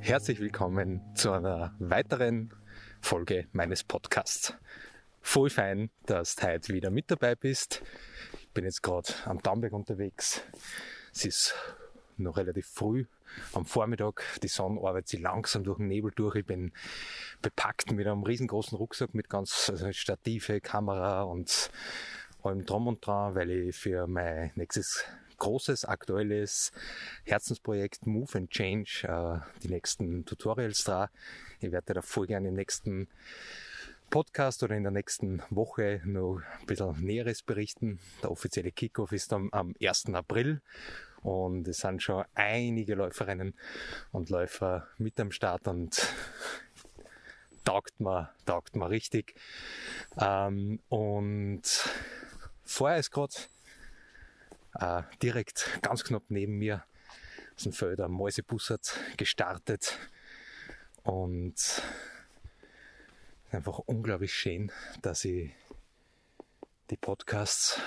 Herzlich willkommen zu einer weiteren Folge meines Podcasts. Voll fein, dass du heute wieder mit dabei bist. Ich bin jetzt gerade am Dammberg unterwegs. Es ist noch relativ früh am Vormittag. Die Sonne arbeitet sich langsam durch den Nebel durch. Ich bin bepackt mit einem riesengroßen Rucksack mit ganz also Stative, Kamera und allem drum und dran, weil ich für mein nächstes großes, aktuelles Herzensprojekt Move and Change, äh, die nächsten Tutorials da. Ich werde da voll gerne im nächsten Podcast oder in der nächsten Woche noch ein bisschen Näheres berichten. Der offizielle Kickoff ist am, am 1. April und es sind schon einige Läuferinnen und Läufer mit am Start und taugt mir, taugt mir richtig. Ähm, und vorher ist gerade äh, direkt ganz knapp neben mir ist ein Felder Mäusebussard gestartet und einfach unglaublich schön, dass ich die Podcasts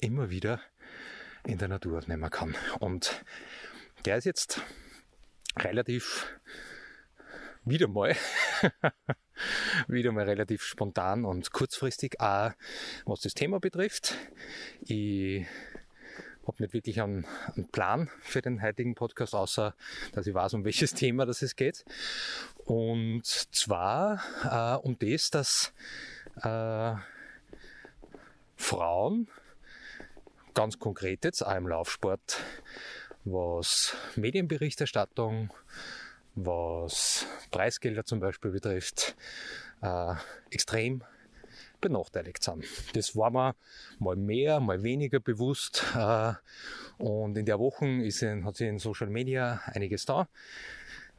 immer wieder in der Natur nehmen kann. Und der ist jetzt relativ wieder mal, wieder mal relativ spontan und kurzfristig, auch was das Thema betrifft. Ich habe nicht wirklich einen, einen, Plan für den heutigen Podcast, außer dass ich weiß, um welches Thema das es geht. Und zwar äh, um das, dass äh, Frauen, ganz konkret jetzt auch im Laufsport, was Medienberichterstattung, was Preisgelder zum Beispiel betrifft, äh, extrem benachteiligt sind. Das war mir mal mehr, mal weniger bewusst. Äh, und in der Woche ist in, hat sich in Social Media einiges da,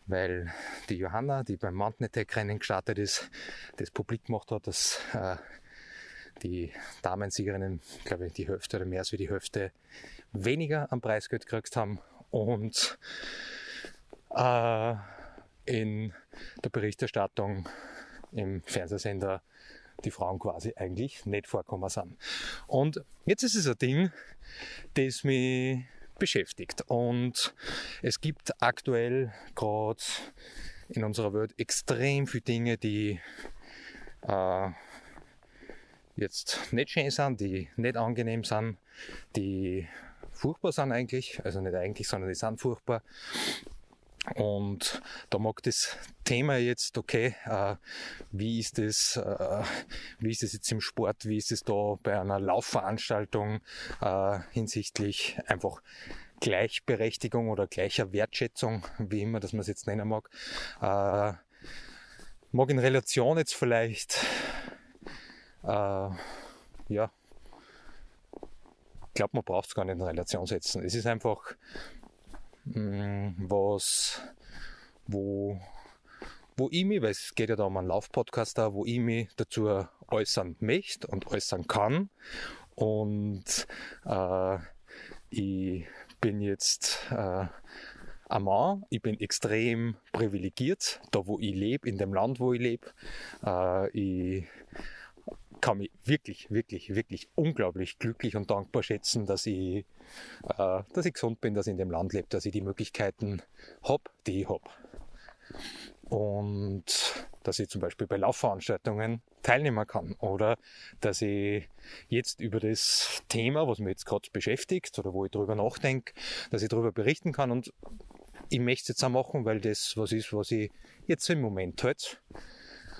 weil die Johanna, die beim Mountain Attack Rennen gestartet ist, das publik gemacht hat, dass äh, die Damensiegerinnen, glaube ich, die Hälfte oder mehr als die Hälfte weniger am Preisgeld gekriegt haben. Und äh, in der Berichterstattung im Fernsehsender die Frauen quasi eigentlich nicht vorkommen sind. Und jetzt ist es ein Ding, das mich beschäftigt. Und es gibt aktuell gerade in unserer Welt extrem viele Dinge, die äh, jetzt nicht schön sind, die nicht angenehm sind, die furchtbar sind eigentlich, also nicht eigentlich, sondern die sind furchtbar. Und da mag das Thema jetzt, okay, äh, wie ist das, äh, wie ist das jetzt im Sport, wie ist es da bei einer Laufveranstaltung äh, hinsichtlich einfach Gleichberechtigung oder gleicher Wertschätzung, wie immer, dass man es jetzt nennen mag, äh, mag in Relation jetzt vielleicht, äh, ja, ich glaube, man braucht es gar nicht in Relation setzen. Es ist einfach was, wo, wo ich mich, weil es geht ja da um einen Laufpodcast da, wo ich mich dazu äußern möchte und äußern kann. Und äh, ich bin jetzt äh, ein Mann, ich bin extrem privilegiert, da wo ich lebe, in dem Land, wo ich lebe. Äh, ich kann mich wirklich, wirklich, wirklich unglaublich glücklich und dankbar schätzen, dass ich, äh, dass ich gesund bin, dass ich in dem Land lebe, dass ich die Möglichkeiten habe, die ich habe. Und dass ich zum Beispiel bei Laufveranstaltungen teilnehmen kann oder dass ich jetzt über das Thema, was mich jetzt gerade beschäftigt oder wo ich darüber nachdenke, dass ich darüber berichten kann und ich möchte es jetzt auch machen, weil das was ist, was ich jetzt im Moment halt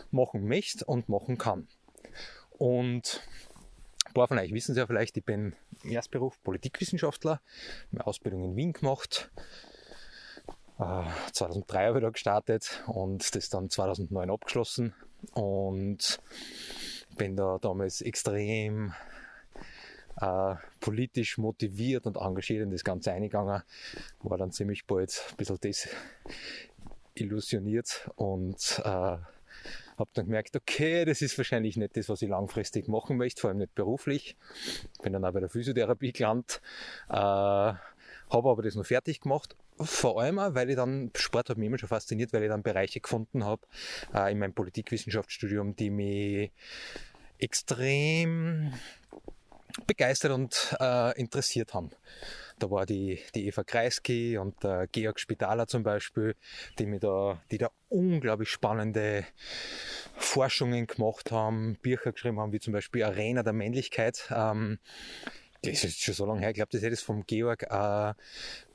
machen möchte und machen kann. Und ein paar von euch wissen es ja vielleicht, ich bin im Erstberuf Politikwissenschaftler, meine Ausbildung in Wien gemacht. 2003 habe ich da gestartet und das dann 2009 abgeschlossen und bin da damals extrem äh, politisch motiviert und engagiert in das Ganze eingegangen, war dann ziemlich bald ein bisschen desillusioniert und äh, habe dann gemerkt, okay, das ist wahrscheinlich nicht das, was ich langfristig machen möchte, vor allem nicht beruflich. Bin dann auch bei der Physiotherapie gelandet, äh, habe aber das noch fertig gemacht vor allem auch, weil ich dann, Sport hat mich immer schon fasziniert, weil ich dann Bereiche gefunden habe äh, in meinem Politikwissenschaftsstudium, die mich extrem begeistert und äh, interessiert haben. Da war die, die Eva Kreisky und der Georg Spitaler zum Beispiel, die, mir da, die da unglaublich spannende Forschungen gemacht haben, Bücher geschrieben haben, wie zum Beispiel Arena der Männlichkeit. Ähm, das ist schon so lange her, ich glaube, das ist das vom Georg, äh,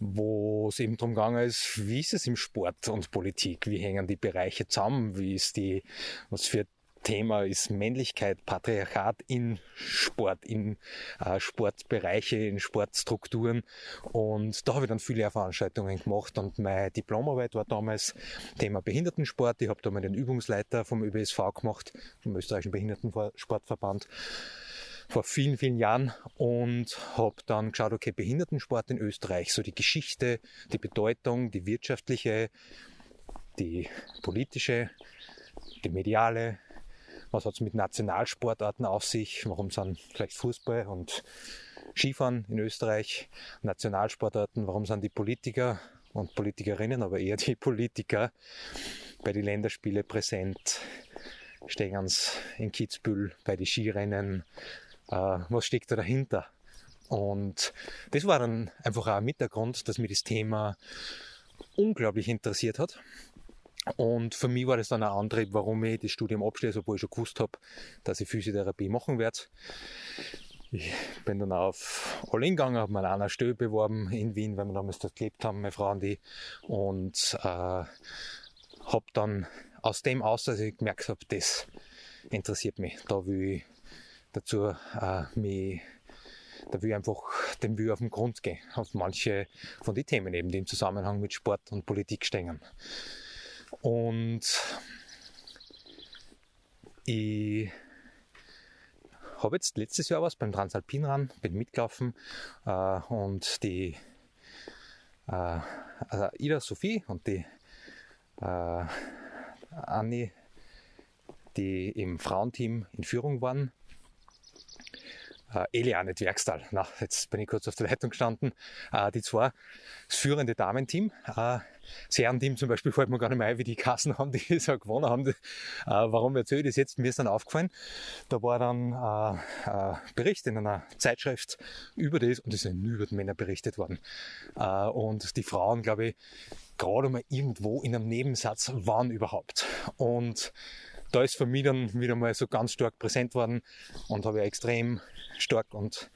wo es eben darum gegangen ist, wie ist es im Sport und Politik? Wie hängen die Bereiche zusammen? Wie ist die, was für Thema ist Männlichkeit, Patriarchat in Sport, in äh, Sportbereiche, in Sportstrukturen. Und da habe ich dann viele Veranstaltungen gemacht und meine Diplomarbeit war damals Thema Behindertensport. Ich habe da mal den Übungsleiter vom ÖBSV gemacht, vom Österreichischen Behindertensportverband vor vielen, vielen Jahren und habe dann geschaut, okay, Behindertensport in Österreich, so die Geschichte, die Bedeutung, die wirtschaftliche, die politische, die mediale, was hat es mit Nationalsportarten auf sich, warum sind vielleicht Fußball und Skifahren in Österreich Nationalsportarten, warum sind die Politiker und Politikerinnen, aber eher die Politiker bei den Länderspielen präsent, stehen in Kitzbühel bei den Skirennen, äh, was steckt da dahinter? Und das war dann einfach auch mit der Grund, dass mich das Thema unglaublich interessiert hat. Und für mich war das dann ein Antrieb, warum ich das Studium abschließe, obwohl ich schon gewusst habe, dass ich Physiotherapie machen werde. Ich bin dann auf All-In gegangen, habe mir an einer Stelle beworben in Wien, weil wir damals dort gelebt haben, meine Frau und ich. Und äh, habe dann aus dem aus, dass ich gemerkt habe, das interessiert mich. Da will ich dazu äh, mich da will ich einfach dem will auf den Grund gehen, auf manche von den Themen eben, die im Zusammenhang mit Sport und Politik stehen. Und ich habe jetzt letztes Jahr was beim Transalpinran, bin mitgelaufen äh, und die äh, also Ida Sophie und die äh, Anni, die im Frauenteam in Führung waren, äh, Eliane Dwergstal. Na, jetzt bin ich kurz auf der Leitung gestanden. Äh, die zwei, das führende Damenteam. Äh, das Herrenteam zum Beispiel fällt mir gar nicht mehr ein, wie die Kassen haben, die es auch gewonnen haben. Äh, warum erzähle ich das jetzt? Mir ist dann aufgefallen, da war dann äh, ein Bericht in einer Zeitschrift über das und es sind nur über die Männer berichtet worden. Äh, und die Frauen, glaube ich, gerade mal irgendwo in einem Nebensatz waren überhaupt. Und da ist für mich dann wieder mal so ganz stark präsent worden und habe ja extrem stark und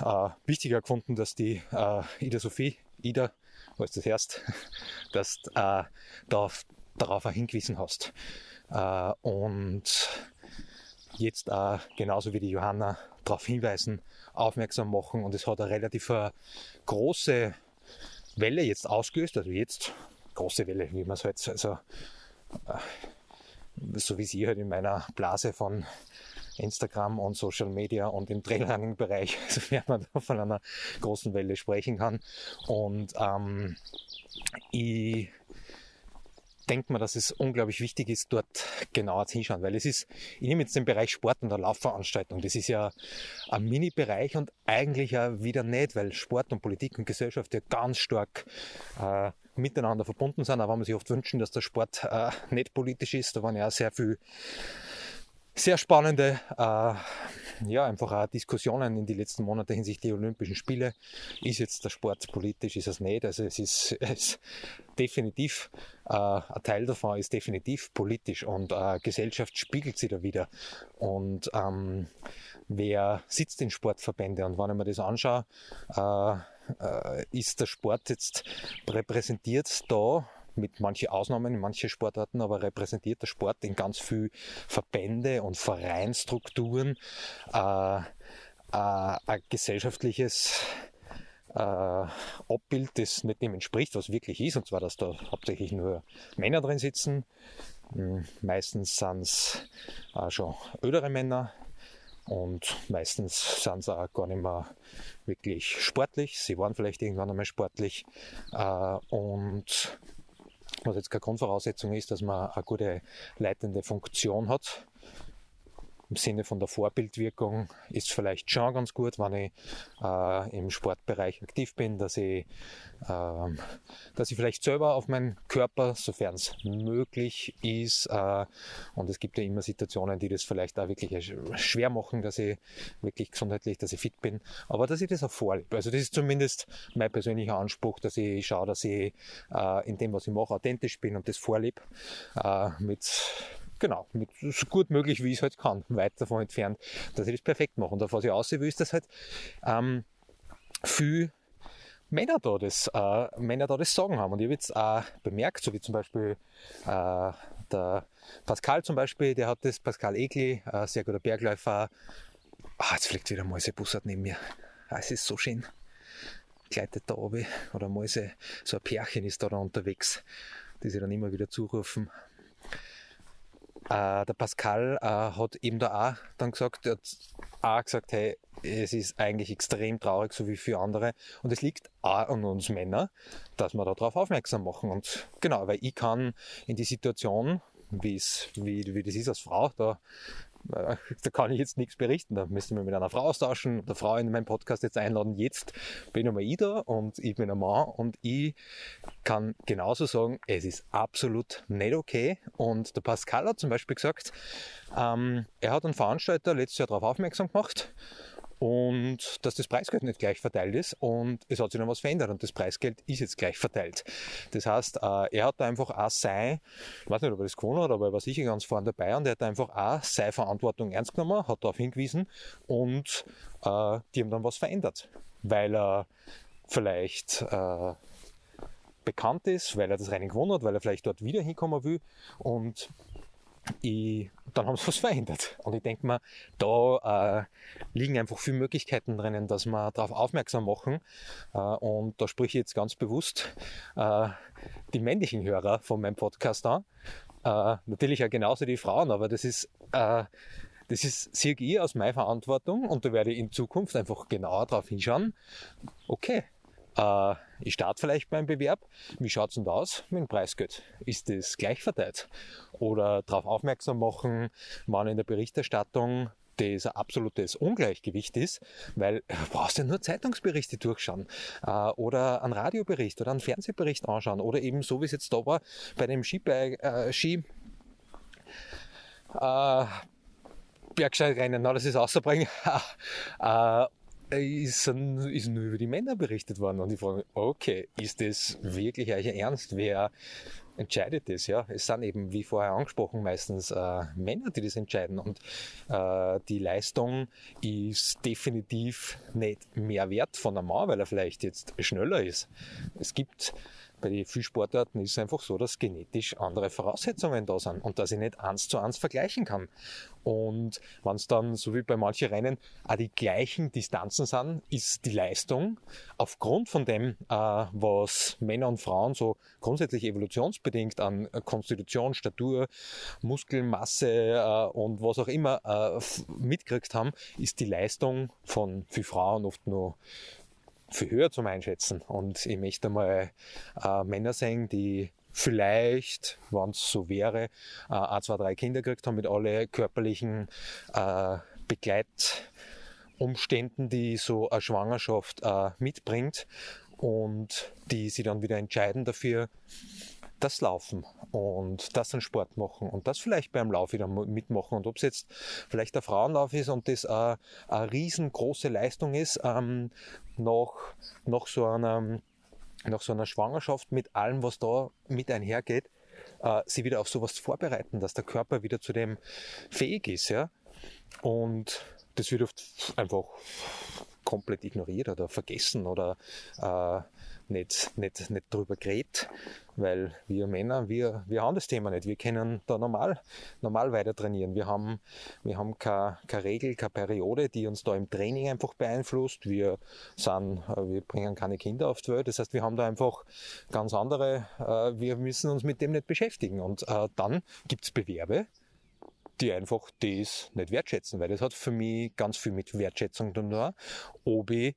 äh, wichtiger gefunden, dass die äh, Ida Sophie, Ida, was das heißt, dass äh, darauf, darauf auch hingewiesen hast. Äh, und jetzt auch genauso wie die Johanna darauf hinweisen, aufmerksam machen und es hat eine relativ äh, große Welle jetzt ausgelöst, also jetzt große Welle, wie man es halt, also so wie sie halt in meiner Blase von Instagram und Social Media und im Trailrunning-Bereich, sofern man da von einer großen Welle sprechen kann. Und ähm, ich denke mir, dass es unglaublich wichtig ist, dort genauer hinschauen, weil es ist, ich nehme jetzt den Bereich Sport und der Laufveranstaltung, das ist ja ein Mini-Bereich und eigentlich ja wieder nicht, weil Sport und Politik und Gesellschaft ja ganz stark äh, miteinander verbunden sind, aber man sich oft wünschen, dass der Sport äh, nicht politisch ist. Da waren ja sehr viel sehr spannende, äh, ja, einfach auch Diskussionen in die letzten Monate hinsichtlich der Olympischen Spiele. Ist jetzt der Sport politisch, ist es nicht? Also es ist, es definitiv, äh, ein Teil davon ist definitiv politisch und äh, Gesellschaft spiegelt sich da wieder. Und ähm, wer sitzt in Sportverbände? Und wenn ich mir das anschaue, äh, äh, ist der Sport jetzt repräsentiert da mit manchen Ausnahmen in manchen Sportarten, aber repräsentiert der Sport in ganz viel Verbände und Vereinstrukturen äh, äh, ein gesellschaftliches äh, Abbild, das nicht dem entspricht, was wirklich ist, und zwar, dass da hauptsächlich nur Männer drin sitzen, Hm, meistens sind es äh, schon ältere Männer und meistens sind sie auch gar nicht mehr wirklich sportlich. Sie waren vielleicht irgendwann einmal sportlich äh, und was jetzt keine Grundvoraussetzung ist, dass man eine gute leitende Funktion hat im Sinne von der Vorbildwirkung ist vielleicht schon ganz gut, wenn ich äh, im Sportbereich aktiv bin, dass ich, äh, dass ich vielleicht selber auf meinen Körper, sofern es möglich ist, äh, und es gibt ja immer Situationen, die das vielleicht auch wirklich schwer machen, dass ich wirklich gesundheitlich, dass ich fit bin, aber dass ich das auch vorlebe. Also das ist zumindest mein persönlicher Anspruch, dass ich schaue, dass ich äh, in dem, was ich mache, authentisch bin und das vorlebe, äh, mit genau, so gut möglich, wie ich es halt kann, weit davon entfernt, dass ich das perfekt mache. Und auf was ich aussehen will, ist, dass halt ähm, viel Männer da das, äh, Männer da das Sagen haben. Und ich habe jetzt auch bemerkt, so wie zum Beispiel äh, der Pascal zum Beispiel, der hat das, Pascal Egli, äh, sehr guter Bergläufer. Ah, jetzt fliegt wieder Mäuse Bussard neben mir. Ah, es ist so schön. Gleitet da oben. Oder Mäuse, so ein Pärchen ist da, da unterwegs, die sie dann immer wieder zurufen. Äh, der Pascal äh, hat eben da auch dann gesagt, er hat auch gesagt, hey, es ist eigentlich extrem traurig, so wie für andere. Und es liegt auch an uns Männer, dass wir darauf aufmerksam machen. Und genau, weil ich kann in die Situation, wie, wie, wie das ist als Frau, da da kann ich jetzt nichts berichten. Da müssen wir mit einer Frau austauschen, der Frau in meinen Podcast jetzt einladen. Jetzt bin ich da und ich bin ein Mann und ich kann genauso sagen, es ist absolut nicht okay. Und der Pascal hat zum Beispiel gesagt, ähm, er hat einen Veranstalter letztes Jahr darauf aufmerksam gemacht und dass das Preisgeld nicht gleich verteilt ist und es hat sich noch was verändert und das Preisgeld ist jetzt gleich verteilt. Das heißt, äh, er hat einfach auch sein, ich weiß nicht, ob er das gewonnen hat, aber er war sicher ganz vorne dabei und er hat einfach auch seine Verantwortung ernst genommen, hat darauf hingewiesen und äh, die haben dann was verändert, weil er vielleicht äh, bekannt ist, weil er das Rennen gewonnen hat, weil er vielleicht dort wieder hinkommen will und ich, dann haben sie was verändert. Und ich denke mir, da äh, liegen einfach viele Möglichkeiten drinnen, dass wir darauf aufmerksam machen. Äh, und da spreche ich jetzt ganz bewusst äh, die männlichen Hörer von meinem Podcast an. Äh, natürlich auch genauso die Frauen, aber das ist, äh, das ist, sehe ich aus meiner Verantwortung und da werde ich in Zukunft einfach genauer darauf hinschauen. Okay, äh, ich starte vielleicht beim Bewerb. Wie schaut es denn da aus mit dem Preisgeld? Ist das gleich verteilt? Oder darauf aufmerksam machen, wann in der Berichterstattung das ein absolutes Ungleichgewicht ist, weil du brauchst ja nur Zeitungsberichte durchschauen äh, oder einen Radiobericht oder einen Fernsehbericht anschauen oder eben so wie es jetzt da war bei dem Ski, äh, Ski äh, Bergsteigrennen, na, das ist außerbringen. äh, ist, ist nur über die Männer berichtet worden. Und ich frage mich, okay, ist das wirklich euch Ernst? Wer entscheidet das? Ja, es sind eben, wie vorher angesprochen, meistens äh, Männer, die das entscheiden. Und äh, die Leistung ist definitiv nicht mehr wert von einem Mann, weil er vielleicht jetzt schneller ist. Es gibt bei vielen Sportarten ist es einfach so, dass genetisch andere Voraussetzungen da sind und dass ich nicht eins zu eins vergleichen kann. Und wenn es dann, so wie bei manchen Rennen, auch die gleichen Distanzen sind, ist die Leistung aufgrund von dem, äh, was Männer und Frauen so grundsätzlich evolutionsbedingt an Konstitution, Statur, Muskelmasse äh, und was auch immer äh, mitgekriegt haben, ist die Leistung von für Frauen oft nur viel höher zum Einschätzen. Und ich möchte mal äh, Männer sehen, die vielleicht, wenn es so wäre, äh, ein, zwei, drei Kinder gekriegt haben mit alle körperlichen äh, Begleitumständen, die so eine Schwangerschaft äh, mitbringt und die sie dann wieder entscheiden dafür, das Laufen und das einen Sport machen und das vielleicht beim Lauf wieder mitmachen und ob es jetzt vielleicht der Frauenlauf ist und das äh, eine riesengroße Leistung ist, ähm, nach, nach, so einer, nach so einer Schwangerschaft mit allem, was da mit einhergeht, äh, sie wieder auf sowas vorbereiten, dass der Körper wieder zu dem fähig ist, ja. Und das wird oft einfach komplett ignoriert oder vergessen oder äh, nicht, nicht, nicht drüber geredet, weil wir Männer, wir, wir haben das Thema nicht. Wir können da normal, normal weiter trainieren. Wir haben, wir haben keine, keine Regel, keine Periode, die uns da im Training einfach beeinflusst. Wir sind, äh, wir bringen keine Kinder auf die Welt. Das heißt, wir haben da einfach ganz andere, äh, wir müssen uns mit dem nicht beschäftigen. Und äh, dann gibt's Bewerbe, die einfach das nicht wertschätzen, weil das hat für mich ganz viel mit Wertschätzung zu tun, ob ich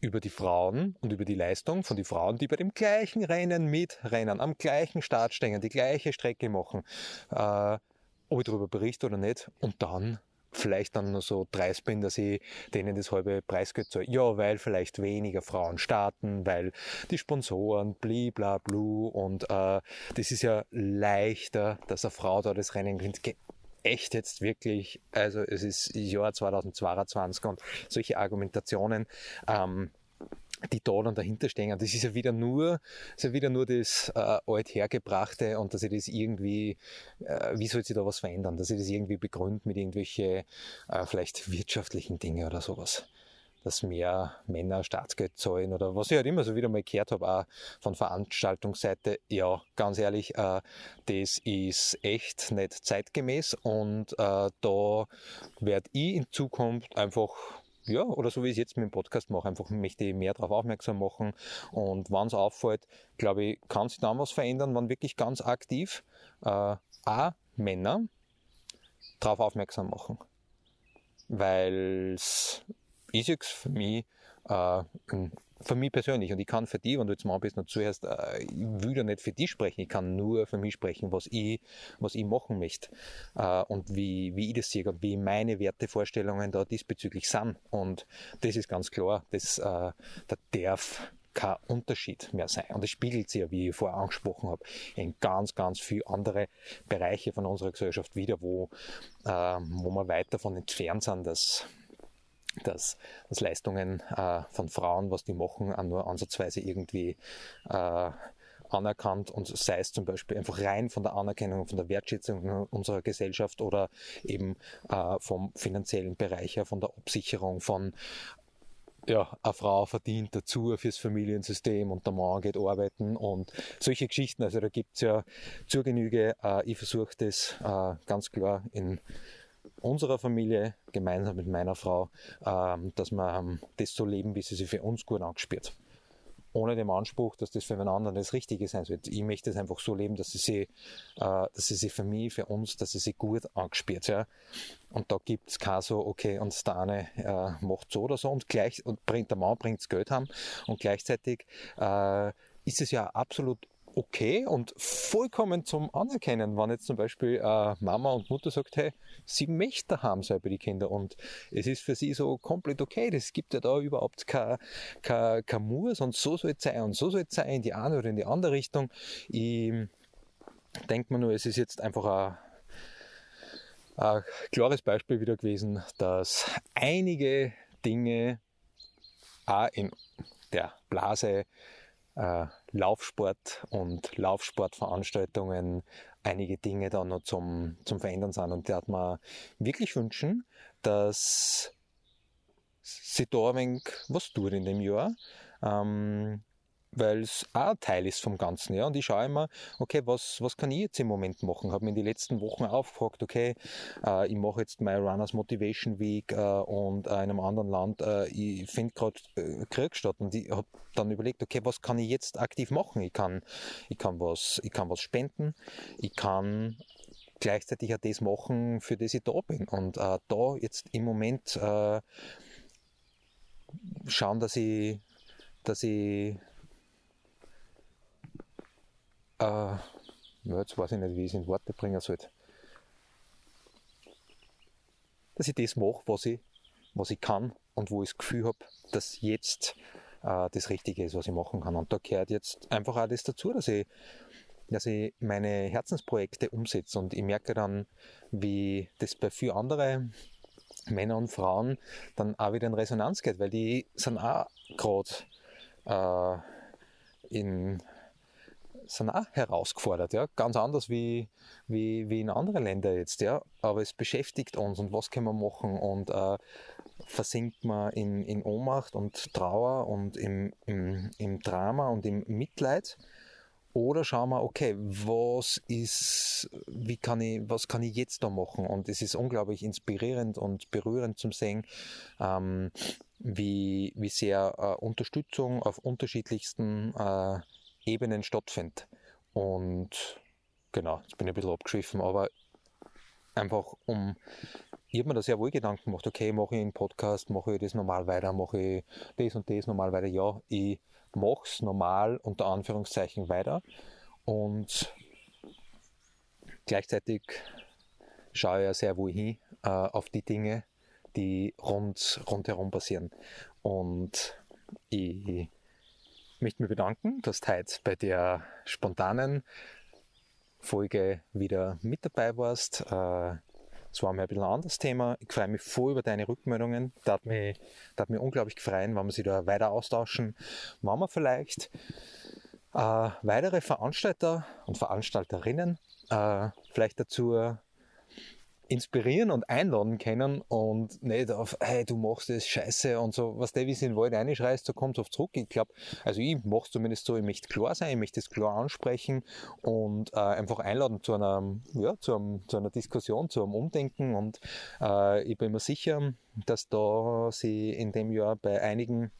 über die Frauen und über die Leistung von den Frauen, die bei dem gleichen Rennen mitrennen, am gleichen Start stehen, die gleiche Strecke machen, äh, ob ich darüber berichte oder nicht. Und dann vielleicht dann nur so dreist bin, dass ich denen das halbe Preisgeld zahle. Ja, weil vielleicht weniger Frauen starten, weil die Sponsoren, bliblablu und äh, das ist ja leichter, dass eine Frau da das Rennen gewinnt echt jetzt wirklich, also es ist Jahr 2022 und solche Argumentationen, ähm, die da dann dahinter stehen. Das ist ja wieder nur, ist ja wieder nur das äh, althergebrachte und dass ich das irgendwie, äh, wie soll sich da was verändern, dass ich das irgendwie begründet mit irgendwelche äh, vielleicht wirtschaftlichen Dinge oder sowas dass mehr Männer Staatsgeld zahlen oder was ich halt immer so wieder mal gehört habe, auch von Veranstaltungsseite, ja, ganz ehrlich, äh, das ist echt nicht zeitgemäß und äh, da werde ich in Zukunft einfach ja, oder so wie ich es jetzt mit dem Podcast mache, einfach möchte ich mehr darauf aufmerksam machen. Und wenn es auffällt, glaube ich, kann sich dann was verändern, wenn wirklich ganz aktiv äh, auch Männer darauf aufmerksam machen. Weil es ist jetzt für mich, äh, für mich persönlich, und ich kann für die, wenn du jetzt mal bist noch zuerst, äh, ich will ja nicht für die sprechen, ich kann nur für mich sprechen, was ich, was ich machen möchte äh, und wie, wie ich das sehe und wie meine Wertevorstellungen da diesbezüglich sind. Und das ist ganz klar, das, da darf kein Unterschied mehr sein. Und es spiegelt sich ja, wie ich vorher angesprochen habe, in ganz, ganz viele andere Bereiche von unserer Gesellschaft wieder, wo, wo wir weit davon entfernt sind, dass dass, dass Leistungen äh, von Frauen, was die machen, auch nur ansatzweise irgendwie äh, anerkannt und sei es zum Beispiel einfach rein von der Anerkennung, von der Wertschätzung unserer Gesellschaft oder eben äh, vom finanziellen Bereich her, von der Absicherung von ja, eine Frau verdient dazu fürs Familiensystem und der Mann geht arbeiten und solche Geschichten. Also da gibt's ja zur Genüge. Äh, ich versuche das äh, ganz klar in unserer Familie, gemeinsam mit meiner Frau, ähm, dass wir ähm, das so leben, wie sie sich für uns gut angespürt. Ohne den Anspruch, dass das für einen anderen das Richtige sein soll. Ich möchte es einfach so leben, dass sie sich, äh, dass sie sich für mich, für uns, dass sie sich gut angespürt. Und da gibt es kein so, okay, und der eine äh, macht so oder so und gleich, und bringt, der Mann bringt Geld haben und gleichzeitig äh, ist es ja absolut okay und vollkommen zum Anerkennen, wenn jetzt zum Beispiel äh, Mama und Mutter sagt, hey, sie möchte haben sein bei die Kinder und es ist für sie so komplett okay, das gibt ja da überhaupt kein, kein, kein Muss und so soll es sein und so soll es sein in die eine oder in die andere Richtung. Ich denke mir nur, es ist jetzt einfach ein ein klares Beispiel wieder gewesen, dass einige Dinge auch in der Blase äh, Laufsport und Laufsportveranstaltungen einige Dinge da noch zum, zum Verändern sind. Und der hat mir wirklich wünschen, dass sie da ein wenig was tut in dem Jahr. Ähm, weil es auch ein Teil ist vom Ganzen. Ja? Und ich schaue immer, okay, was, was kann ich jetzt im Moment machen? Habe mir in den letzten Wochen aufgefragt, okay, äh, ich mache jetzt My Runners Motivation Week äh, und äh, in einem anderen Land, äh, ich finde gerade äh, Krieg statt und ich habe dann überlegt, okay, was kann ich jetzt aktiv machen? Ich kann, ich kann, was, ich kann was spenden, ich kann gleichzeitig auch das machen, für das ich da bin. Und äh, da jetzt im Moment schauen, dass ich, dass ich äh, jetzt weiß ich nicht, wie ich es in Worte bringen soll. Dass ich das mache, was ich, was ich kann und wo ich das Gefühl habe, dass jetzt äh, das Richtige ist, was ich machen kann. Und da gehört jetzt einfach auch das dazu, dass ich, dass ich meine Herzensprojekte umsetze. Und ich merke dann, wie das bei vielen anderen Männern und Frauen dann auch wieder in Resonanz geht, weil die sind auch gerade äh, in sind auch herausgefordert, ja. Ganz anders wie, wie, wie in anderen Ländern jetzt, ja. Aber es beschäftigt uns und was können wir machen und äh, versinkt man in, in Ohnmacht und Trauer und im, im, im Drama und im Mitleid oder schauen wir, okay, was ist, wie kann ich, was kann ich jetzt da machen? Und es ist unglaublich inspirierend und berührend zum sehen, ähm, wie, wie sehr äh, Unterstützung auf unterschiedlichsten äh, Ebenen stattfindet. Und genau, jetzt bin ich ein bisschen abgeschwiffen, aber einfach um, ich habe mir da sehr wohl Gedanken gemacht, okay, mache ich einen Podcast, mache ich das normal weiter, mache ich das und das normal weiter. Ja, ich mache es normal unter Anführungszeichen weiter und gleichzeitig schaue ich ja sehr wohl hin äh, auf die Dinge, die rund, rundherum passieren. Und ich möchte mich bedanken, dass du heute bei der spontanen Folge wieder mit dabei warst. Äh, es war mir ein bisschen ein anderes Thema. Ich freue mich voll über deine Rückmeldungen. Das hat mich, das hat mich unglaublich gefreut, wenn wir sich da weiter austauschen. Wenn wir vielleicht äh, weitere Veranstalter und Veranstalterinnen äh, vielleicht dazu inspirieren und einladen können und nicht auf, hey, du machst das scheiße und so, was der wie es in den Wald reinschreist, so kommt es oft zurück. Ich glaube, also ich mache es zumindest so, ich möchte klar sein, ich möchte es klar ansprechen und äh, einfach einladen zu einer, ja, zu, einem, zu einer Diskussion, zu einem Umdenken und äh, ich bin mir sicher, dass da sie in dem Jahr bei einigen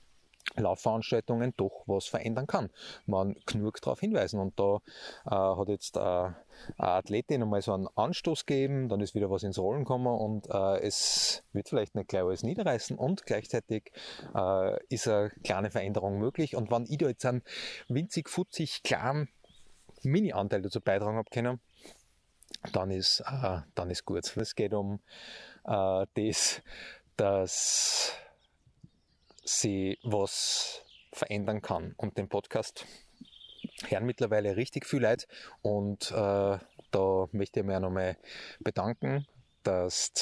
Laufveranstaltungen doch was verändern kann. Man genug darauf hinweisen. Und da äh, hat jetzt äh, eine Athletin einmal so einen Anstoß gegeben, dann ist wieder was ins Rollen gekommen und äh, es wird vielleicht nicht gleich alles niederreißen und gleichzeitig äh, ist eine kleine Veränderung möglich. Und wenn ich da jetzt einen winzig, futzig, kleinen Mini-Anteil dazu beitragen habe können, dann ist, äh, dann ist gut. Es geht um äh, das, dass sie was verändern kann. Und den Podcast hören mittlerweile richtig viel Leute und äh, da möchte ich mich auch nochmal bedanken, dass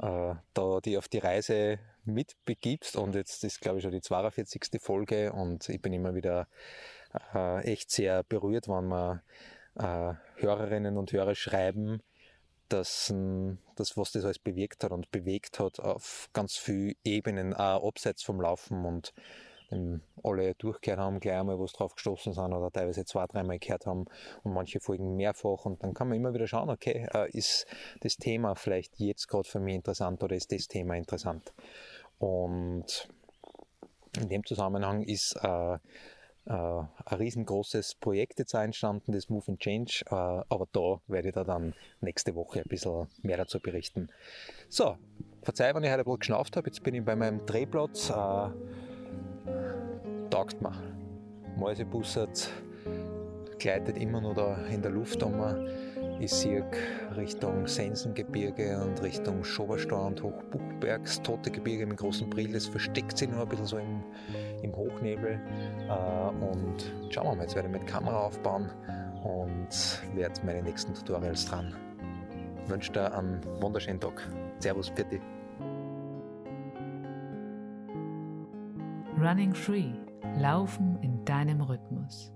äh, da die auf die Reise mitbegibst und jetzt ist glaube ich schon die 42. Folge und ich bin immer wieder äh, echt sehr berührt, wenn man äh, Hörerinnen und Hörer schreiben, dass das, was das alles bewirkt hat und bewegt hat auf ganz vielen Ebenen, auch abseits vom Laufen und ähm, alle durchgehört haben, gleich einmal was drauf gestoßen sind oder teilweise zwei, dreimal gehört haben und manche Folgen mehrfach und dann kann man immer wieder schauen, okay, äh, ist das Thema vielleicht jetzt gerade für mich interessant oder ist das Thema interessant? Und in dem Zusammenhang ist äh, äh, ein riesengroßes Projekt jetzt entstanden, das Move and Change, äh, aber da werde ich da dann nächste Woche ein bisschen mehr dazu berichten. So, verzeih, wenn ich heute ein bisschen geschnauft habe, jetzt bin ich bei meinem Drehplatz, äh, taugt mir. Mäusebussert gleitet immer noch da in der Luft um. Ich sehe Richtung Sensengebirge und Richtung Schoberstau und Hochbuchbergs, Tote Gebirge mit großen Brill, das versteckt sich nur ein bisschen so im, im Hochnebel. Äh, und schauen wir mal, jetzt werde ich mit Kamera aufbauen und werde meine nächsten Tutorials dran. Ich wünsche dir einen wunderschönen Tag. Servus, bitte. Running Free. Laufen in deinem Rhythmus.